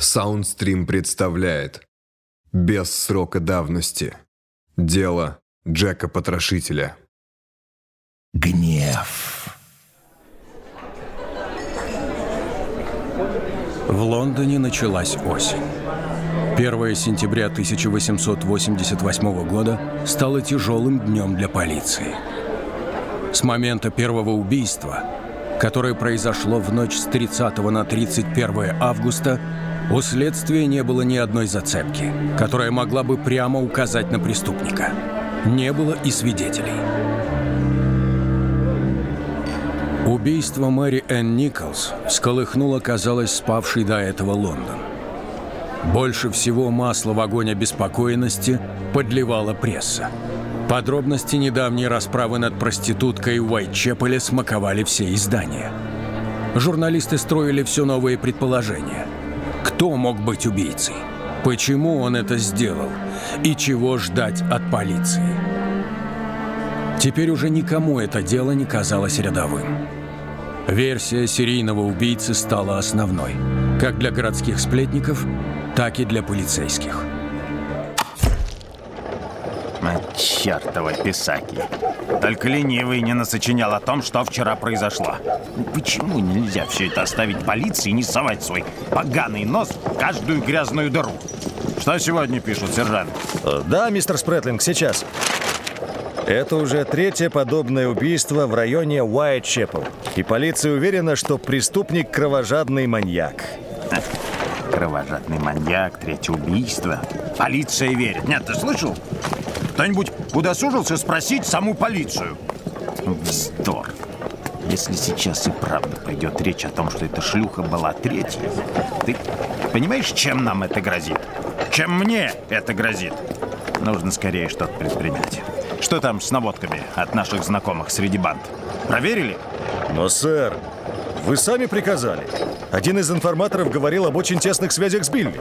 Саундстрим представляет Без срока давности Дело Джека Потрошителя Гнев. В Лондоне началась осень. 1 сентября 1888 года стало тяжелым днем для полиции. С момента первого убийства, которое произошло в ночь с 30 на 31 августа, у следствия не было ни одной зацепки, которая могла бы прямо указать на преступника. Не было и свидетелей. Убийство Мэри Энн Николс всколыхнуло, казалось, спавший до этого Лондон. Больше всего масла в огонь обеспокоенности подливала пресса. Подробности недавней расправы над проституткой в Уайтчепеле смаковали все издания. Журналисты строили все новые предположения – кто мог быть убийцей? Почему он это сделал? И чего ждать от полиции? Теперь уже никому это дело не казалось рядовым. Версия серийного убийцы стала основной, как для городских сплетников, так и для полицейских. Чертова писаки. Только ленивый не насочинял о том, что вчера произошло. Почему нельзя все это оставить полиции и не совать свой поганый нос в каждую грязную дыру? Что сегодня пишут, сержант? Э, да, мистер Спретлинг, сейчас. Это уже третье подобное убийство в районе Уайтчепл. И полиция уверена, что преступник кровожадный маньяк. Кровожадный маньяк, третье убийство. Полиция верит. Нет, ты слышал? Кто-нибудь удосужился спросить саму полицию? Вздор. Если сейчас и правда пойдет речь о том, что эта шлюха была третьей, ты понимаешь, чем нам это грозит? Чем мне это грозит? Нужно скорее что-то предпринять. Что там с наводками от наших знакомых среди банд? Проверили? Но, сэр, вы сами приказали. Один из информаторов говорил об очень тесных связях с Билли.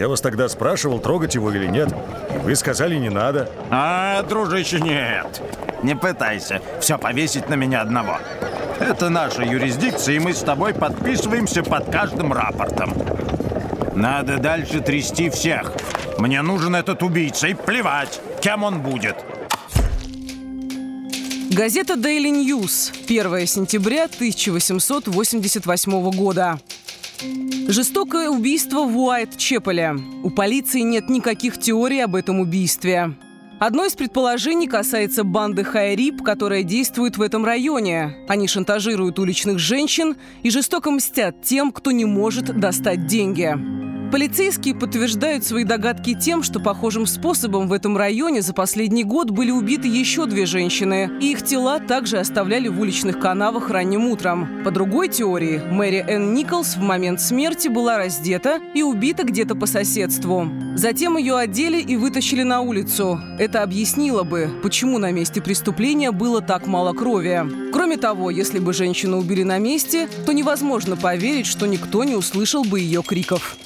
Я вас тогда спрашивал, трогать его или нет. Вы сказали, не надо. А, дружище, нет. Не пытайся все повесить на меня одного. Это наша юрисдикция, и мы с тобой подписываемся под каждым рапортом. Надо дальше трясти всех. Мне нужен этот убийца, и плевать, кем он будет. Газета Daily News. 1 сентября 1888 года. Жестокое убийство в Уайт-Чепеле. У полиции нет никаких теорий об этом убийстве. Одно из предположений касается банды Хайрип, которая действует в этом районе. Они шантажируют уличных женщин и жестоко мстят тем, кто не может достать деньги. Полицейские подтверждают свои догадки тем, что похожим способом в этом районе за последний год были убиты еще две женщины, и их тела также оставляли в уличных канавах ранним утром. По другой теории, Мэри Энн Николс в момент смерти была раздета и убита где-то по соседству. Затем ее одели и вытащили на улицу. Это объяснило бы, почему на месте преступления было так мало крови. Кроме того, если бы женщину убили на месте, то невозможно поверить, что никто не услышал бы ее криков.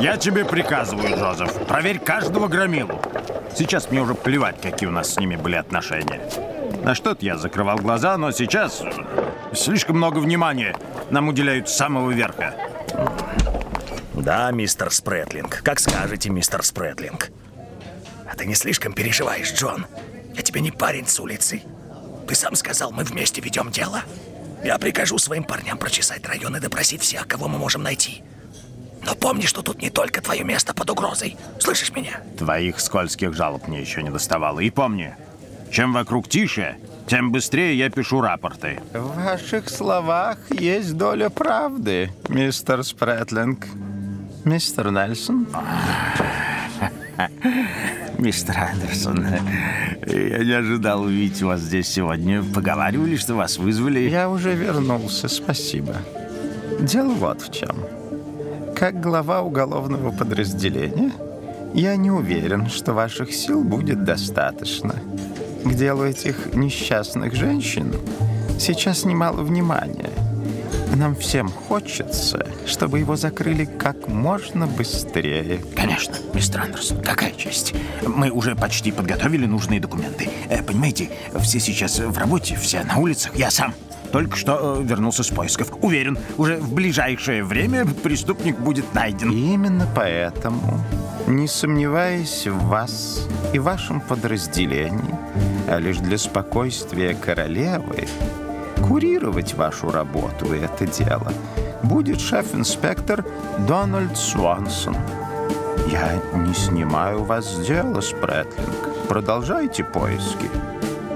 Я тебе приказываю, Джозеф, проверь каждого громилу. Сейчас мне уже плевать, какие у нас с ними были отношения. На что-то я закрывал глаза, но сейчас слишком много внимания нам уделяют с самого верха. Да, мистер Спретлинг. Как скажете, мистер Спретлинг. А ты не слишком переживаешь, Джон? Я тебе не парень с улицы. Ты сам сказал, мы вместе ведем дело. Я прикажу своим парням прочесать район и допросить всех, кого мы можем найти. Но помни, что тут не только твое место под угрозой. Слышишь меня? Твоих скользких жалоб мне еще не доставало. И помни, чем вокруг тише, тем быстрее я пишу рапорты. В ваших словах есть доля правды, мистер Спрэтлинг. Мистер Нельсон? Мистер Андерсон, я не ожидал увидеть вас здесь сегодня. Поговаривали, что вас вызвали. Я уже вернулся, спасибо. Дело вот в чем. Как глава уголовного подразделения, я не уверен, что ваших сил будет достаточно. К делу этих несчастных женщин сейчас немало внимания. Нам всем хочется, чтобы его закрыли как можно быстрее. Конечно, мистер Андерсон, какая честь. Мы уже почти подготовили нужные документы. Э, понимаете, все сейчас в работе, все на улицах. Я сам только что э, вернулся с поисков. Уверен, уже в ближайшее время преступник будет найден. Именно поэтому, не сомневаясь в вас и вашем подразделении, а лишь для спокойствия королевы, курировать вашу работу и это дело будет шеф-инспектор Дональд Свансон. Я не снимаю вас с дела, Спрэтлинг. Продолжайте поиски.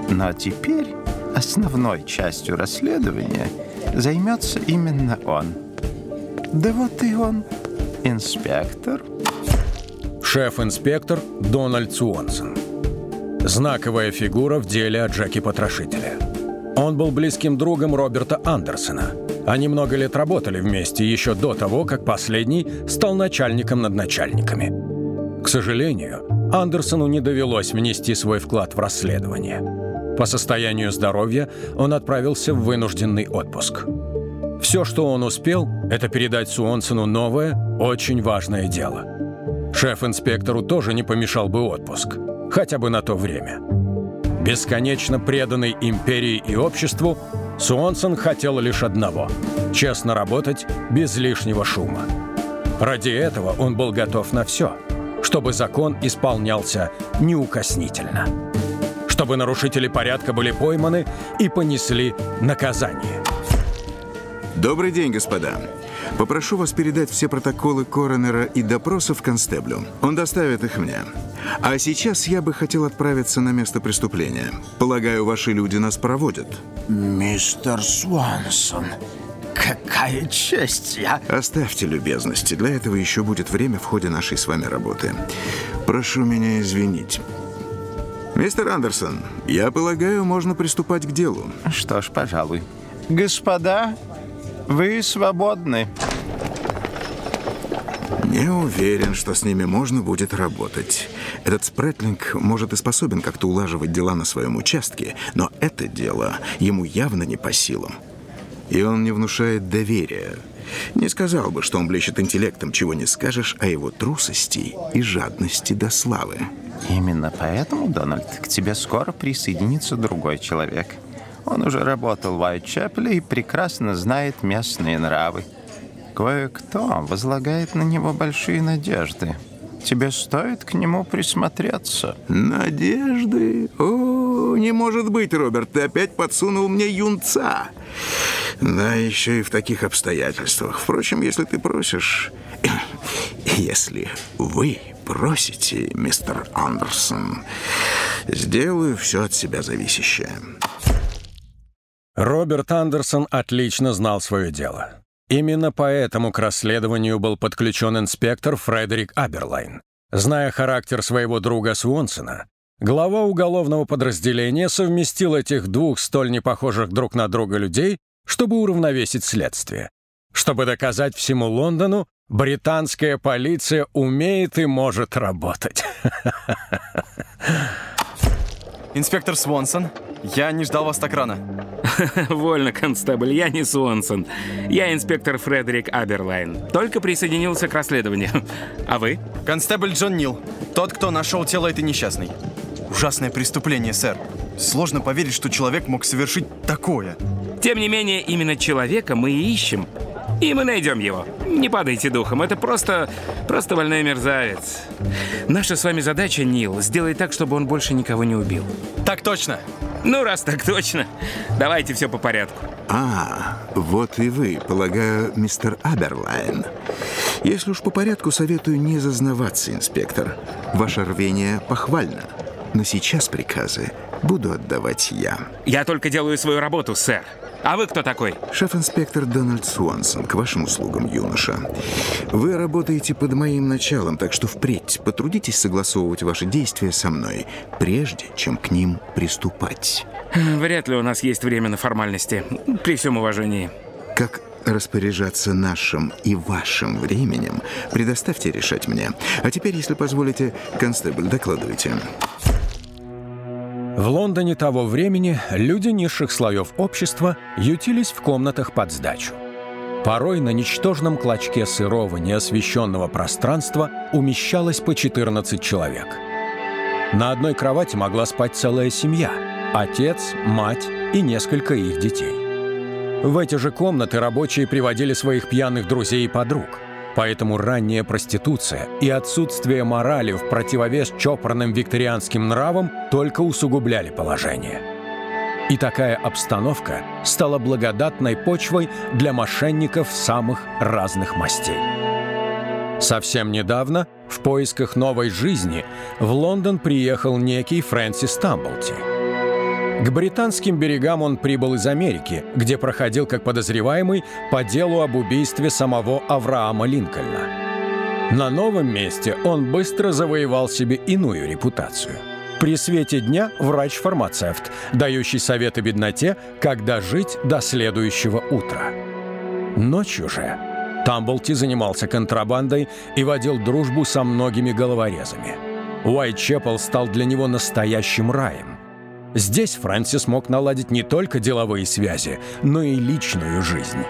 Но теперь основной частью расследования займется именно он. Да вот и он, инспектор. Шеф-инспектор Дональд Суонсон. Знаковая фигура в деле о Джеки Потрошителе. Он был близким другом Роберта Андерсона. Они много лет работали вместе еще до того, как последний стал начальником над начальниками. К сожалению, Андерсону не довелось внести свой вклад в расследование. По состоянию здоровья он отправился в вынужденный отпуск. Все, что он успел, это передать Суонсону новое, очень важное дело. Шеф-инспектору тоже не помешал бы отпуск, хотя бы на то время. Бесконечно преданный империи и обществу, Суонсон хотел лишь одного – честно работать без лишнего шума. Ради этого он был готов на все, чтобы закон исполнялся неукоснительно. Чтобы нарушители порядка были пойманы и понесли наказание. Добрый день, господа. Попрошу вас передать все протоколы коронера и допросов констеблю. Он доставит их мне. А сейчас я бы хотел отправиться на место преступления. Полагаю, ваши люди нас проводят. Мистер Свансон, какая честь! Я... Оставьте любезности. Для этого еще будет время в ходе нашей с вами работы. Прошу меня извинить. Мистер Андерсон, я полагаю, можно приступать к делу. Что ж, пожалуй. Господа, вы свободны. Не уверен, что с ними можно будет работать. Этот Спретлинг может и способен как-то улаживать дела на своем участке, но это дело ему явно не по силам. И он не внушает доверия. Не сказал бы, что он блещет интеллектом, чего не скажешь о его трусости и жадности до славы. Именно поэтому, Дональд, к тебе скоро присоединится другой человек. Он уже работал в Уайтчепле и прекрасно знает местные нравы. Кое-кто возлагает на него большие надежды. Тебе стоит к нему присмотреться. Надежды? О, не может быть, Роберт, ты опять подсунул мне юнца. Да, еще и в таких обстоятельствах. Впрочем, если ты просишь... Если вы просите, мистер Андерсон, сделаю все от себя зависящее. Роберт Андерсон отлично знал свое дело. Именно поэтому к расследованию был подключен инспектор Фредерик Аберлайн. Зная характер своего друга Свонсона, глава уголовного подразделения совместил этих двух столь непохожих друг на друга людей, чтобы уравновесить следствие. Чтобы доказать всему Лондону, британская полиция умеет и может работать. Инспектор Свонсон, я не ждал вас так рано. Вольно, констебль, я не Свонсон. Я инспектор Фредерик Аберлайн. Только присоединился к расследованию. А вы? Констебль Джон Нил. Тот, кто нашел тело этой несчастной. Ужасное преступление, сэр. Сложно поверить, что человек мог совершить такое. Тем не менее, именно человека мы и ищем. И мы найдем его. Не падайте духом, это просто... просто больной мерзавец. Наша с вами задача, Нил, сделать так, чтобы он больше никого не убил. Так точно. Ну, раз так точно, давайте все по порядку. А, вот и вы, полагаю, мистер Аберлайн. Если уж по порядку, советую не зазнаваться, инспектор. Ваше рвение похвально. Но сейчас приказы буду отдавать я. Я только делаю свою работу, сэр. А вы кто такой? Шеф-инспектор Дональд Суансон, к вашим услугам, юноша. Вы работаете под моим началом, так что впредь потрудитесь согласовывать ваши действия со мной, прежде чем к ним приступать. Вряд ли у нас есть время на формальности. При всем уважении. Как распоряжаться нашим и вашим временем, предоставьте решать мне. А теперь, если позволите, констебль, докладывайте. В Лондоне того времени люди низших слоев общества ютились в комнатах под сдачу. Порой на ничтожном клочке сырого, неосвещенного пространства умещалось по 14 человек. На одной кровати могла спать целая семья – отец, мать и несколько их детей. В эти же комнаты рабочие приводили своих пьяных друзей и подруг. Поэтому ранняя проституция и отсутствие морали в противовес чопорным викторианским нравам только усугубляли положение. И такая обстановка стала благодатной почвой для мошенников самых разных мастей. Совсем недавно, в поисках новой жизни, в Лондон приехал некий Фрэнсис Тамблти. К британским берегам он прибыл из Америки, где проходил как подозреваемый по делу об убийстве самого Авраама Линкольна. На новом месте он быстро завоевал себе иную репутацию. При свете дня врач-фармацевт, дающий советы бедноте, когда жить до следующего утра. Ночью же Тамблти занимался контрабандой и водил дружбу со многими головорезами. Уайтчепл стал для него настоящим раем. Здесь Фрэнсис мог наладить не только деловые связи, но и личную жизнь.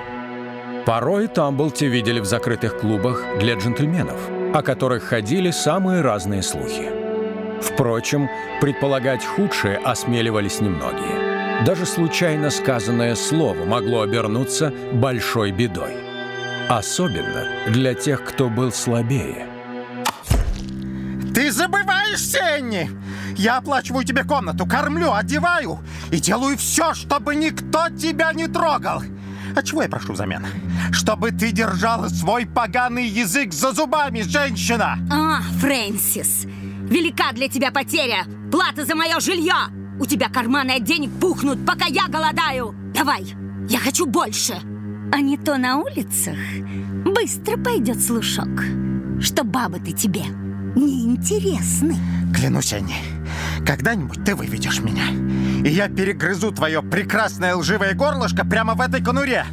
Порой Тамблти видели в закрытых клубах для джентльменов, о которых ходили самые разные слухи. Впрочем, предполагать худшее осмеливались немногие. Даже случайно сказанное слово могло обернуться большой бедой. Особенно для тех, кто был слабее. Ты забываешь, Сенни! Я оплачиваю тебе комнату, кормлю, одеваю и делаю все, чтобы никто тебя не трогал. А чего я прошу взамен? Чтобы ты держала свой поганый язык за зубами, женщина! А, Фрэнсис, велика для тебя потеря. Плата за мое жилье. У тебя карманы от денег пухнут, пока я голодаю. Давай, я хочу больше. А не то на улицах быстро пойдет слушок, что бабы-то тебе неинтересны. Клянусь, Энни, когда-нибудь ты выведешь меня, и я перегрызу твое прекрасное лживое горлышко прямо в этой конуре.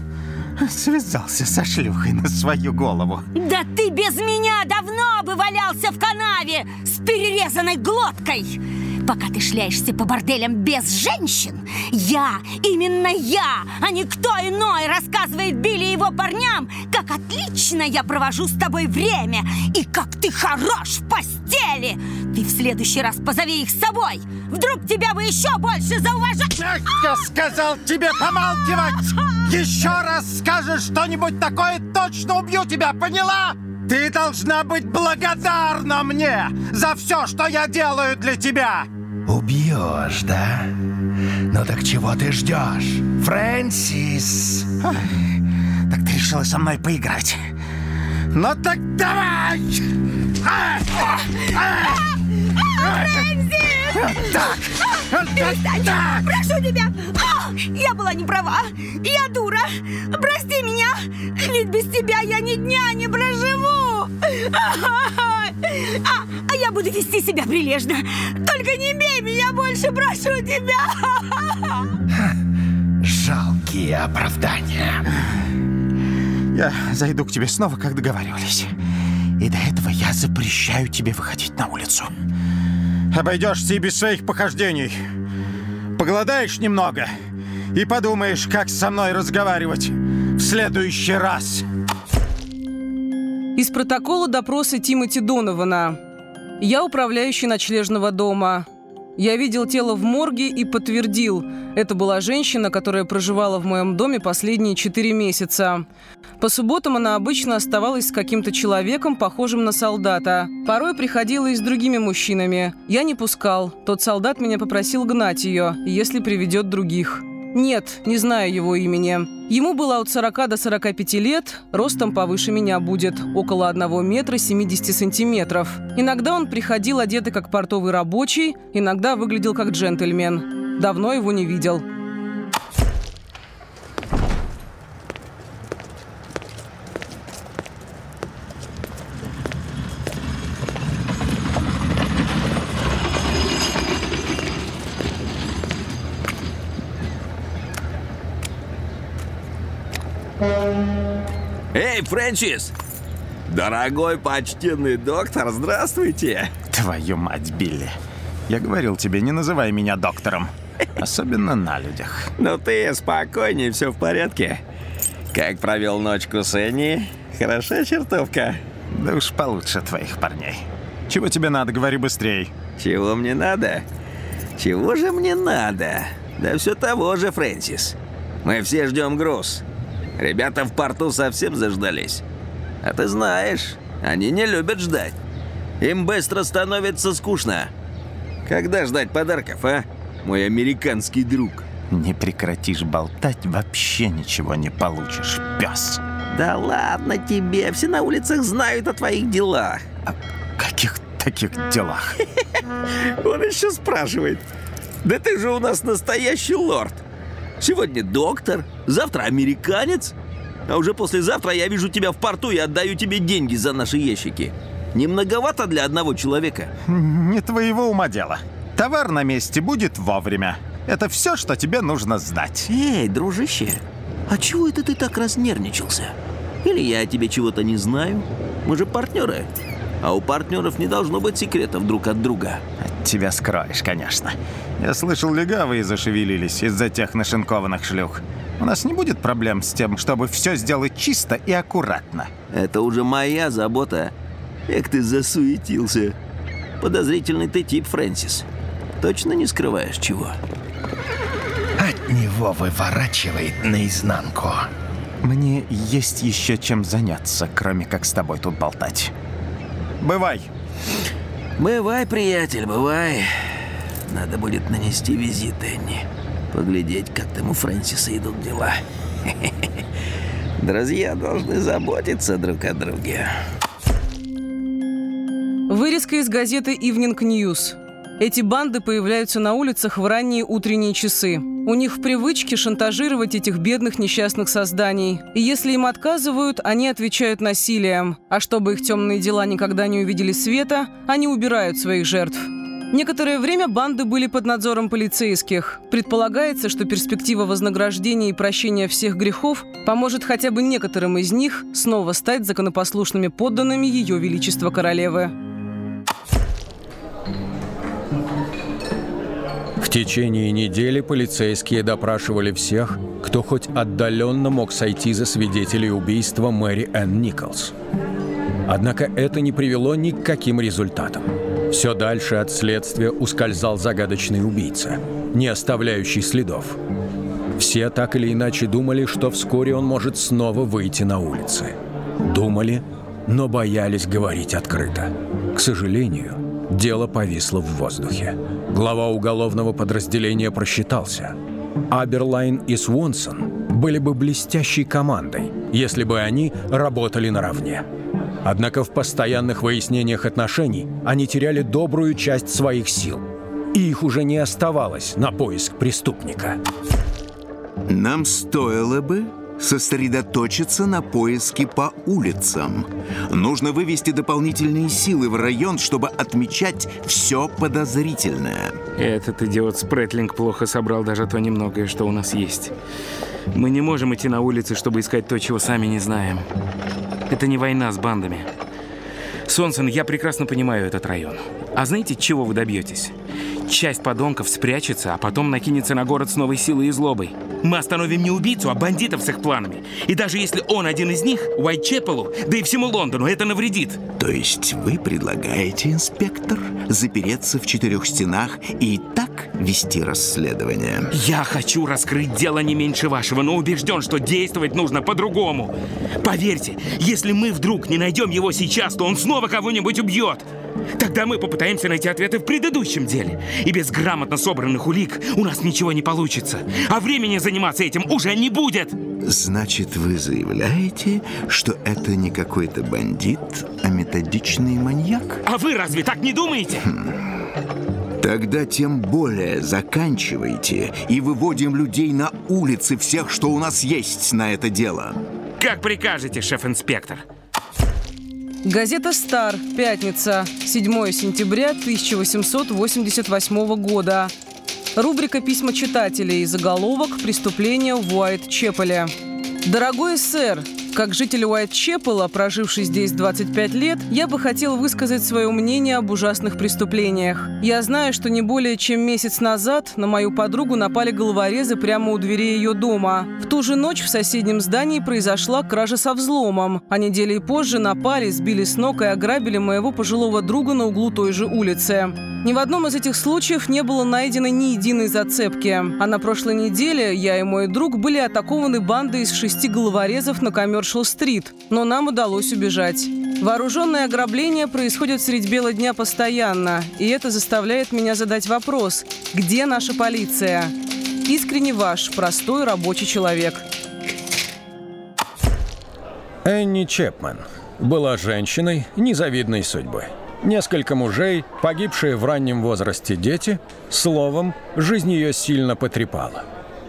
Связался со шлюхой на свою голову. Да ты без меня давно бы валялся в канаве с перерезанной глоткой. Пока ты шляешься по борделям без женщин, я, именно я, а не кто иной, рассказывает Билли его парням, как отлично я провожу с тобой время и как ты хорош в постели. Ты в следующий раз позови их с собой. Вдруг тебя бы еще больше зауважать. Я сказал тебе помалкивать! Еще раз скажешь что-нибудь такое, точно убью тебя, поняла? Ты должна быть благодарна мне за все, что я делаю для тебя! Убьешь, да? Ну так чего ты ждешь, Фрэнсис? Так ты решила со мной поиграть? Ну так давай! Фрэнсис! Так! Перестань! Так! Прошу тебя! О, я была не права! Я дура! Прости меня! Ведь без тебя я ни дня не проживу! А, а я буду вести себя прилежно! Только не бей меня больше, прошу тебя! Жалкие оправдания. Я зайду к тебе снова, как договаривались. И до этого я запрещаю тебе выходить на улицу. Обойдешься и без своих похождений. Поголодаешь немного и подумаешь, как со мной разговаривать в следующий раз. Из протокола допроса Тимоти Донована. Я управляющий ночлежного дома. Я видел тело в морге и подтвердил. Это была женщина, которая проживала в моем доме последние четыре месяца. По субботам она обычно оставалась с каким-то человеком, похожим на солдата. Порой приходила и с другими мужчинами. Я не пускал. Тот солдат меня попросил гнать ее, если приведет других. Нет, не знаю его имени. Ему было от 40 до 45 лет, ростом повыше меня будет, около 1 метра 70 сантиметров. Иногда он приходил одетый как портовый рабочий, иногда выглядел как джентльмен. Давно его не видел. Эй, Фрэнсис! Дорогой почтенный доктор, здравствуйте! Твою мать, Билли. Я говорил тебе, не называй меня доктором. Особенно на людях. Ну ты спокойнее, все в порядке. Как провел ночку с Энни? Хороша чертовка? Да уж получше твоих парней. Чего тебе надо, говори быстрей. Чего мне надо? Чего же мне надо? Да все того же, Фрэнсис. Мы все ждем груз. Ребята в порту совсем заждались. А ты знаешь, они не любят ждать. Им быстро становится скучно. Когда ждать подарков, а? Мой американский друг. Не прекратишь болтать, вообще ничего не получишь, пес. Да ладно тебе, все на улицах знают о твоих делах. О каких таких делах? Он еще спрашивает. Да ты же у нас настоящий лорд. Сегодня доктор, завтра американец. А уже послезавтра я вижу тебя в порту и отдаю тебе деньги за наши ящики. Не многовато для одного человека? Не твоего ума дело. Товар на месте будет вовремя. Это все, что тебе нужно знать. Эй, дружище, а чего это ты так разнервничался? Или я о тебе чего-то не знаю? Мы же партнеры. А у партнеров не должно быть секретов друг от друга. От тебя скроешь, конечно. Я слышал, легавые зашевелились из-за тех нашинкованных шлюх. У нас не будет проблем с тем, чтобы все сделать чисто и аккуратно. Это уже моя забота. Эх ты засуетился. Подозрительный ты тип, Фрэнсис. Точно не скрываешь чего? От него выворачивает наизнанку. Мне есть еще чем заняться, кроме как с тобой тут болтать. Бывай. Бывай, приятель, бывай. Надо будет нанести визит Энни. Поглядеть, как там у Фрэнсиса идут дела. Друзья должны заботиться друг о друге. Вырезка из газеты Evening News. Эти банды появляются на улицах в ранние утренние часы. У них в привычке шантажировать этих бедных несчастных созданий. И если им отказывают, они отвечают насилием. А чтобы их темные дела никогда не увидели света, они убирают своих жертв. Некоторое время банды были под надзором полицейских. Предполагается, что перспектива вознаграждения и прощения всех грехов поможет хотя бы некоторым из них снова стать законопослушными подданными Ее Величества Королевы. Течение недели полицейские допрашивали всех, кто хоть отдаленно мог сойти за свидетелей убийства Мэри Энн Николс. Однако это не привело ни к каким результатам. Все дальше от следствия ускользал загадочный убийца, не оставляющий следов. Все так или иначе думали, что вскоре он может снова выйти на улицы. Думали, но боялись говорить открыто. К сожалению, дело повисло в воздухе. Глава уголовного подразделения просчитался. Аберлайн и Свонсон были бы блестящей командой, если бы они работали наравне. Однако в постоянных выяснениях отношений они теряли добрую часть своих сил. И их уже не оставалось на поиск преступника. Нам стоило бы сосредоточиться на поиске по улицам. Нужно вывести дополнительные силы в район, чтобы отмечать все подозрительное. Этот идиот Спретлинг плохо собрал даже то немногое, что у нас есть. Мы не можем идти на улицы, чтобы искать то, чего сами не знаем. Это не война с бандами. Сонсон, я прекрасно понимаю этот район. А знаете, чего вы добьетесь? Часть подонков спрячется, а потом накинется на город с новой силой и злобой. Мы остановим не убийцу, а бандитов с их планами. И даже если он один из них, Уайтчепелу, да и всему Лондону, это навредит. То есть вы предлагаете, инспектор, запереться в четырех стенах и так вести расследование? Я хочу раскрыть дело не меньше вашего, но убежден, что действовать нужно по-другому. Поверьте, если мы вдруг не найдем его сейчас, то он снова кого-нибудь убьет. Тогда мы попытаемся найти ответы в предыдущем деле. И без грамотно собранных улик у нас ничего не получится. А времени заниматься этим уже не будет. Значит, вы заявляете, что это не какой-то бандит, а методичный маньяк? А вы разве так не думаете? Тогда тем более заканчивайте и выводим людей на улицы всех, что у нас есть на это дело. Как прикажете, шеф-инспектор. Газета «Стар», пятница, 7 сентября 1888 года. Рубрика «Письма читателей», заголовок «Преступление в Уайт-Чепеле». Дорогой сэр, как житель Уайт-Чепела, проживший здесь 25 лет, я бы хотел высказать свое мнение об ужасных преступлениях. Я знаю, что не более чем месяц назад на мою подругу напали головорезы прямо у дверей ее дома. В ту же ночь в соседнем здании произошла кража со взломом, а недели позже напали, сбили с ног и ограбили моего пожилого друга на углу той же улицы. Ни в одном из этих случаев не было найдено ни единой зацепки. А на прошлой неделе я и мой друг были атакованы бандой из шести головорезов на Коммершал-стрит, но нам удалось убежать. Вооруженное ограбление происходит средь бела дня постоянно, и это заставляет меня задать вопрос, где наша полиция? Искренне ваш, простой рабочий человек. Энни Чепмен была женщиной незавидной судьбы. Несколько мужей, погибшие в раннем возрасте дети, словом, жизнь ее сильно потрепала.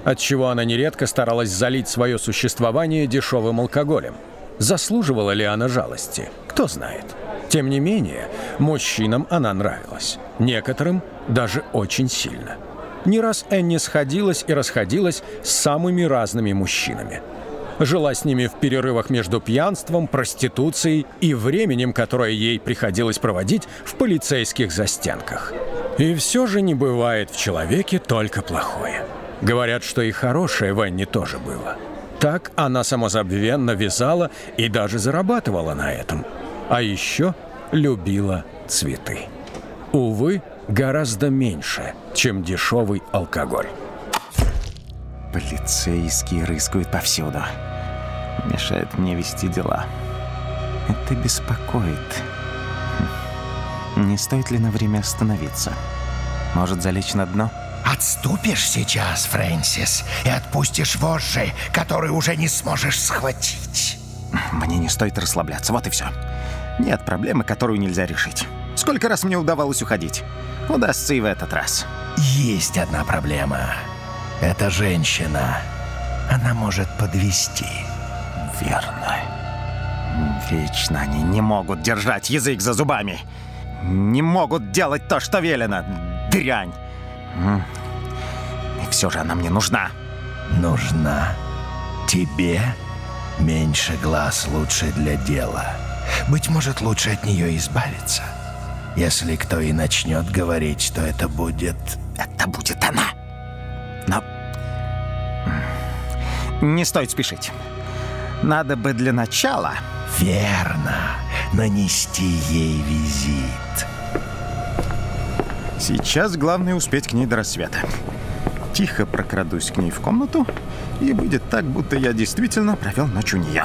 Отчего она нередко старалась залить свое существование дешевым алкоголем. Заслуживала ли она жалости? Кто знает. Тем не менее, мужчинам она нравилась. Некоторым даже очень сильно. Не раз Энни сходилась и расходилась с самыми разными мужчинами – жила с ними в перерывах между пьянством, проституцией и временем, которое ей приходилось проводить в полицейских застенках. И все же не бывает в человеке только плохое. Говорят, что и хорошее в Энни тоже было. Так она самозабвенно вязала и даже зарабатывала на этом. А еще любила цветы. Увы, гораздо меньше, чем дешевый алкоголь. Полицейские рыскают повсюду. Мешают мне вести дела. Это беспокоит. Не стоит ли на время остановиться? Может, залечь на дно? Отступишь сейчас, Фрэнсис, и отпустишь вожжи, которые уже не сможешь схватить. Мне не стоит расслабляться, вот и все. Нет проблемы, которую нельзя решить. Сколько раз мне удавалось уходить? Удастся и в этот раз. Есть одна проблема. Это женщина. Она может подвести. Верно. Вечно они не могут держать язык за зубами. Не могут делать то, что велено. Дрянь. И все же она мне нужна. Нужна. Тебе меньше глаз лучше для дела. Быть может, лучше от нее избавиться. Если кто и начнет говорить, что это будет... Это будет она. Не стоит спешить. Надо бы для начала... Верно. Нанести ей визит. Сейчас главное успеть к ней до рассвета. Тихо прокрадусь к ней в комнату, и будет так, будто я действительно провел ночь у нее.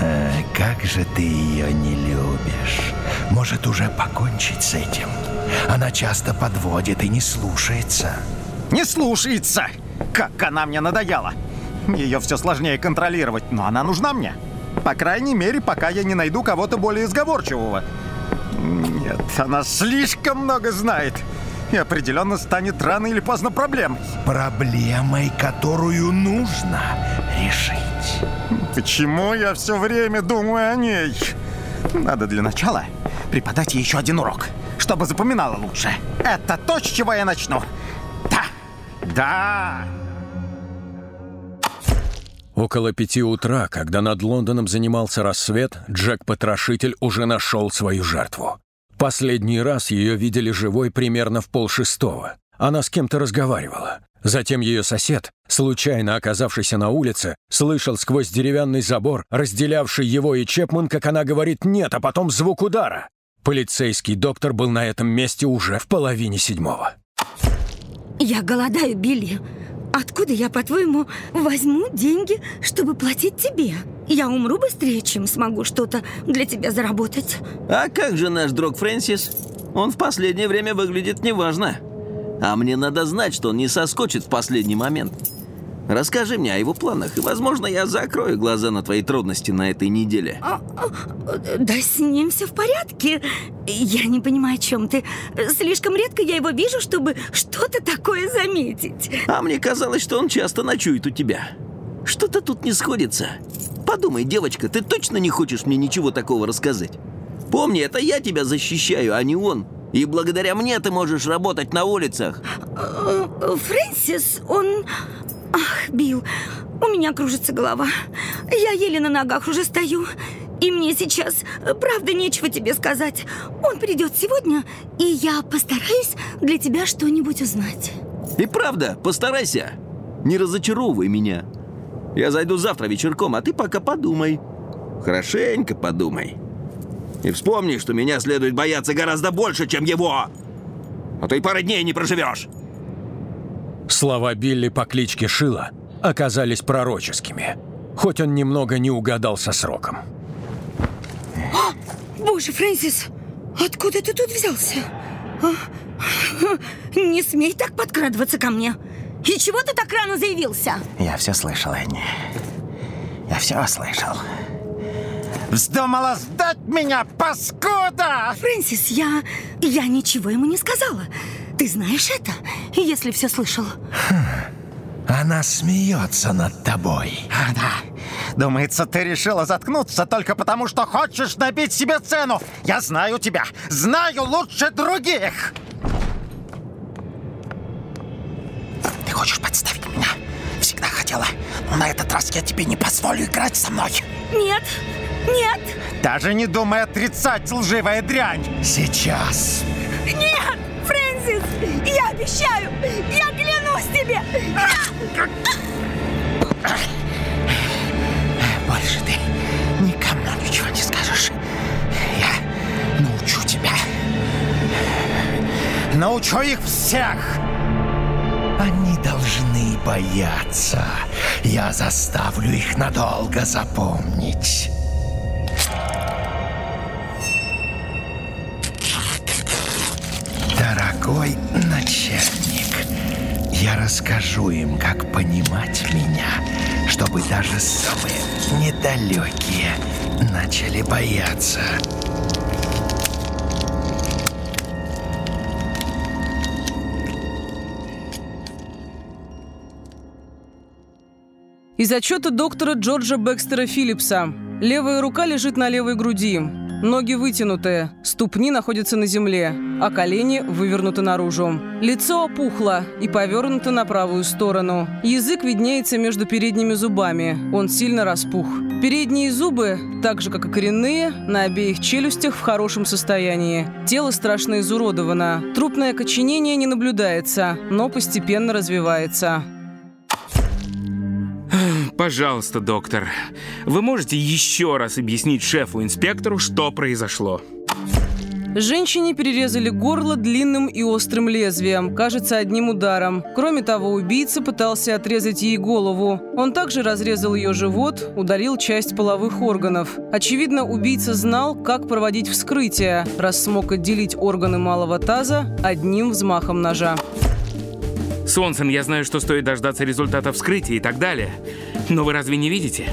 А, как же ты ее не любишь. Может, уже покончить с этим? Она часто подводит и не слушается. Не слушается! Как она мне надоела! Ее все сложнее контролировать, но она нужна мне. По крайней мере, пока я не найду кого-то более сговорчивого. Нет, она слишком много знает. И определенно станет рано или поздно проблемой. Проблемой, которую нужно решить. Почему я все время думаю о ней? Надо для начала преподать ей еще один урок, чтобы запоминала лучше. Это то, с чего я начну. Да, да. Около пяти утра, когда над Лондоном занимался рассвет, Джек-потрошитель уже нашел свою жертву. Последний раз ее видели живой примерно в полшестого. Она с кем-то разговаривала. Затем ее сосед, случайно оказавшийся на улице, слышал сквозь деревянный забор, разделявший его и Чепман, как она говорит «нет», а потом звук удара. Полицейский доктор был на этом месте уже в половине седьмого. «Я голодаю, Билли. Откуда я, по-твоему, возьму деньги, чтобы платить тебе? Я умру быстрее, чем смогу что-то для тебя заработать. А как же наш друг Фрэнсис? Он в последнее время выглядит неважно. А мне надо знать, что он не соскочит в последний момент. Расскажи мне о его планах, и, возможно, я закрою глаза на твои трудности на этой неделе. А, а, да с ним все в порядке. Я не понимаю, о чем ты. Слишком редко я его вижу, чтобы что-то такое заметить. А мне казалось, что он часто ночует у тебя. Что-то тут не сходится. Подумай, девочка, ты точно не хочешь мне ничего такого рассказать? Помни, это я тебя защищаю, а не он. И благодаря мне ты можешь работать на улицах. Фрэнсис, он... Ах, Билл, у меня кружится голова. Я еле на ногах уже стою. И мне сейчас, правда, нечего тебе сказать. Он придет сегодня, и я постараюсь для тебя что-нибудь узнать. И правда, постарайся. Не разочаровывай меня. Я зайду завтра вечерком, а ты пока подумай. Хорошенько подумай. И вспомни, что меня следует бояться гораздо больше, чем его. а то и пары дней не проживешь. Слова Билли по кличке Шила оказались пророческими, хоть он немного не угадал со сроком. Боже, Фрэнсис, откуда ты тут взялся? А? Не смей так подкрадываться ко мне. И чего ты так рано заявился? Я все слышал, Энни. Я все слышал. Вздумала сдать меня, паскуда! Фрэнсис, я... я ничего ему не сказала. Ты знаешь это, если все слышал? Она смеется над тобой. А, да. Думается, ты решила заткнуться только потому, что хочешь набить себе цену. Я знаю тебя. Знаю лучше других. Ты хочешь подставить меня? Всегда хотела. Но на этот раз я тебе не позволю играть со мной. Нет. Нет. Даже не думай отрицать, лживая дрянь. Сейчас. Нет, Фрэнсис, я обещаю. Я клянусь тебе. Больше ты никому ничего не скажешь. Я научу тебя. Научу их всех. Они должны бояться. Я заставлю их надолго запомнить. Расскажу им, как понимать меня, чтобы даже самые недалекие начали бояться. Из отчета доктора Джорджа Бекстера Филлипса. Левая рука лежит на левой груди. Ноги вытянуты, ступни находятся на земле, а колени вывернуты наружу. Лицо опухло и повернуто на правую сторону. Язык виднеется между передними зубами. Он сильно распух. Передние зубы, так же как и коренные, на обеих челюстях в хорошем состоянии. Тело страшно изуродовано. Трупное окоченение не наблюдается, но постепенно развивается. Пожалуйста, доктор, вы можете еще раз объяснить шефу-инспектору, что произошло? Женщине перерезали горло длинным и острым лезвием, кажется, одним ударом. Кроме того, убийца пытался отрезать ей голову. Он также разрезал ее живот, удалил часть половых органов. Очевидно, убийца знал, как проводить вскрытие, раз смог отделить органы малого таза одним взмахом ножа. Сонсон, я знаю, что стоит дождаться результата вскрытия и так далее. Но вы разве не видите?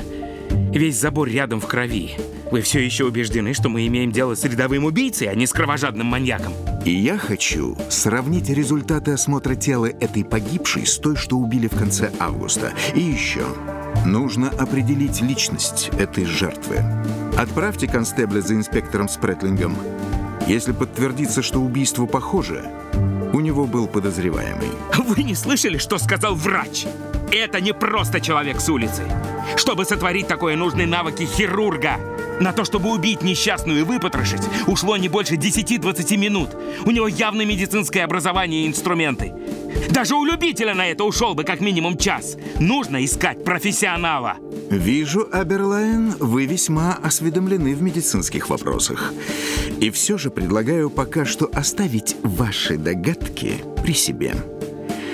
Весь забор рядом в крови. Вы все еще убеждены, что мы имеем дело с рядовым убийцей, а не с кровожадным маньяком? И я хочу сравнить результаты осмотра тела этой погибшей с той, что убили в конце августа. И еще. Нужно определить личность этой жертвы. Отправьте констебля за инспектором Спретлингом. Если подтвердится, что убийство похоже, у него был подозреваемый. Вы не слышали, что сказал врач? Это не просто человек с улицы. Чтобы сотворить такое, нужны навыки хирурга. На то, чтобы убить несчастную и выпотрошить, ушло не больше 10-20 минут. У него явно медицинское образование и инструменты. Даже у любителя на это ушел бы как минимум час. Нужно искать профессионала. Вижу, Аберлайн, вы весьма осведомлены в медицинских вопросах. И все же предлагаю пока что оставить ваши догадки при себе.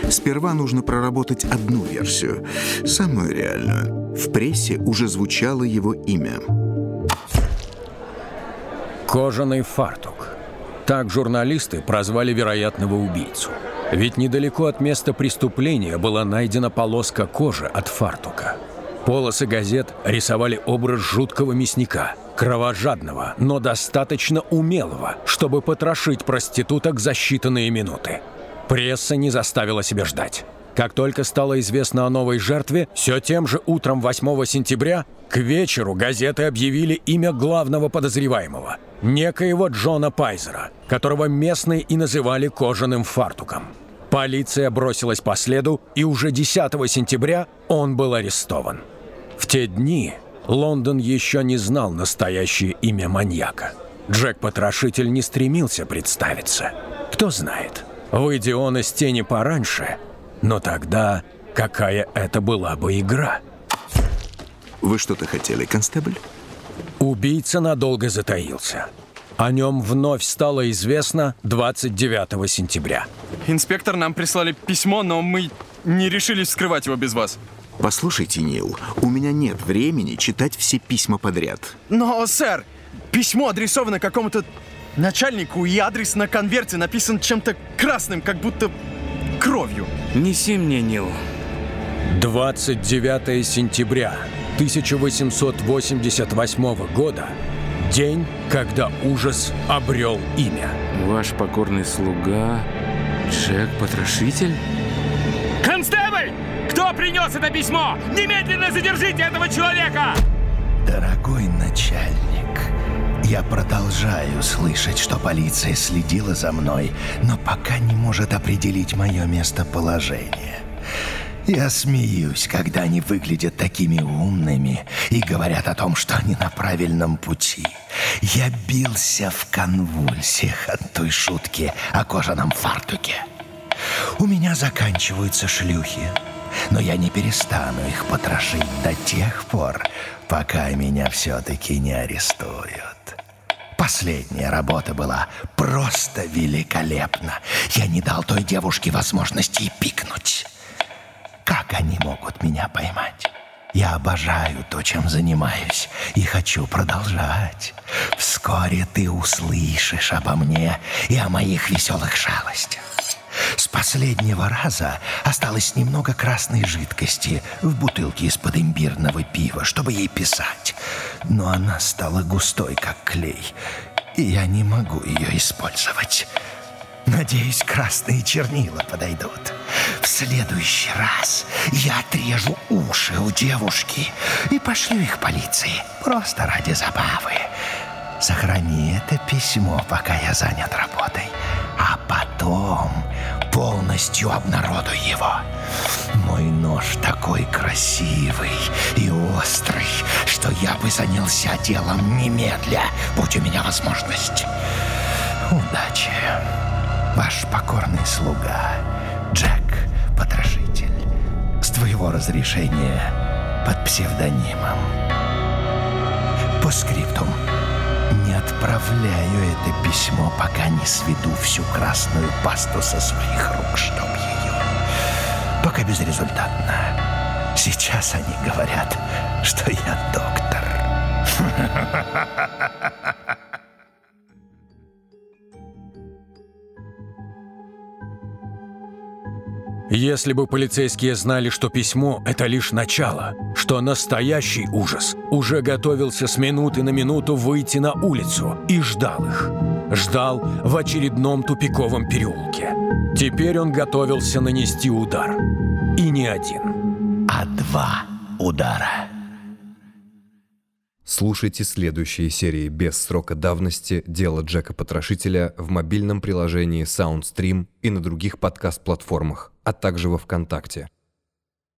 Сперва нужно проработать одну версию, самую реальную. В прессе уже звучало его имя. Кожаный фартук. Так журналисты прозвали вероятного убийцу. Ведь недалеко от места преступления была найдена полоска кожи от фартука. Полосы газет рисовали образ жуткого мясника, кровожадного, но достаточно умелого, чтобы потрошить проституток за считанные минуты. Пресса не заставила себя ждать. Как только стало известно о новой жертве, все тем же утром 8 сентября к вечеру газеты объявили имя главного подозреваемого – некоего Джона Пайзера, которого местные и называли кожаным фартуком. Полиция бросилась по следу, и уже 10 сентября он был арестован. В те дни Лондон еще не знал настоящее имя маньяка. Джек-потрошитель не стремился представиться. Кто знает, выйдя он из тени пораньше – но тогда какая это была бы игра? Вы что-то хотели, констебль? Убийца надолго затаился. О нем вновь стало известно 29 сентября. Инспектор, нам прислали письмо, но мы не решились вскрывать его без вас. Послушайте, Нил, у меня нет времени читать все письма подряд. Но, сэр, письмо адресовано какому-то начальнику, и адрес на конверте написан чем-то красным, как будто кровью. Неси мне, Нил. 29 сентября 1888 года День, когда ужас обрел имя. Ваш покорный слуга Джек Потрошитель? Констебль! Кто принес это письмо? Немедленно задержите этого человека! Дорогой начальник, я продолжаю слышать, что полиция следила за мной, но пока не может определить мое местоположение. Я смеюсь, когда они выглядят такими умными и говорят о том, что они на правильном пути. Я бился в конвульсиях от той шутки о кожаном фартуке. У меня заканчиваются шлюхи, но я не перестану их потрошить до тех пор, пока меня все-таки не арестуют. Последняя работа была просто великолепна. Я не дал той девушке возможности и пикнуть. Как они могут меня поймать? Я обожаю то, чем занимаюсь, и хочу продолжать. Вскоре ты услышишь обо мне и о моих веселых шалостях. Последнего раза осталось немного красной жидкости в бутылке из-под имбирного пива, чтобы ей писать. Но она стала густой, как клей, и я не могу ее использовать. Надеюсь, красные чернила подойдут. В следующий раз я отрежу уши у девушки и пошлю их полиции. Просто ради забавы. Сохрани это письмо, пока я занят работой. А потом полностью обнародуй его. Мой нож такой красивый и острый, что я бы занялся делом немедля, будь у меня возможность. Удачи. Ваш покорный слуга, Джек Потрошитель. С твоего разрешения под псевдонимом. По скриптум. Отправляю это письмо, пока не сведу всю красную пасту со своих рук, чтоб ее. Пока безрезультатно. Сейчас они говорят, что я доктор. Если бы полицейские знали, что письмо — это лишь начало, что настоящий ужас уже готовился с минуты на минуту выйти на улицу и ждал их. Ждал в очередном тупиковом переулке. Теперь он готовился нанести удар. И не один. А два удара. Слушайте следующие серии без срока давности «Дело Джека Потрошителя» в мобильном приложении SoundStream и на других подкаст-платформах, а также во ВКонтакте.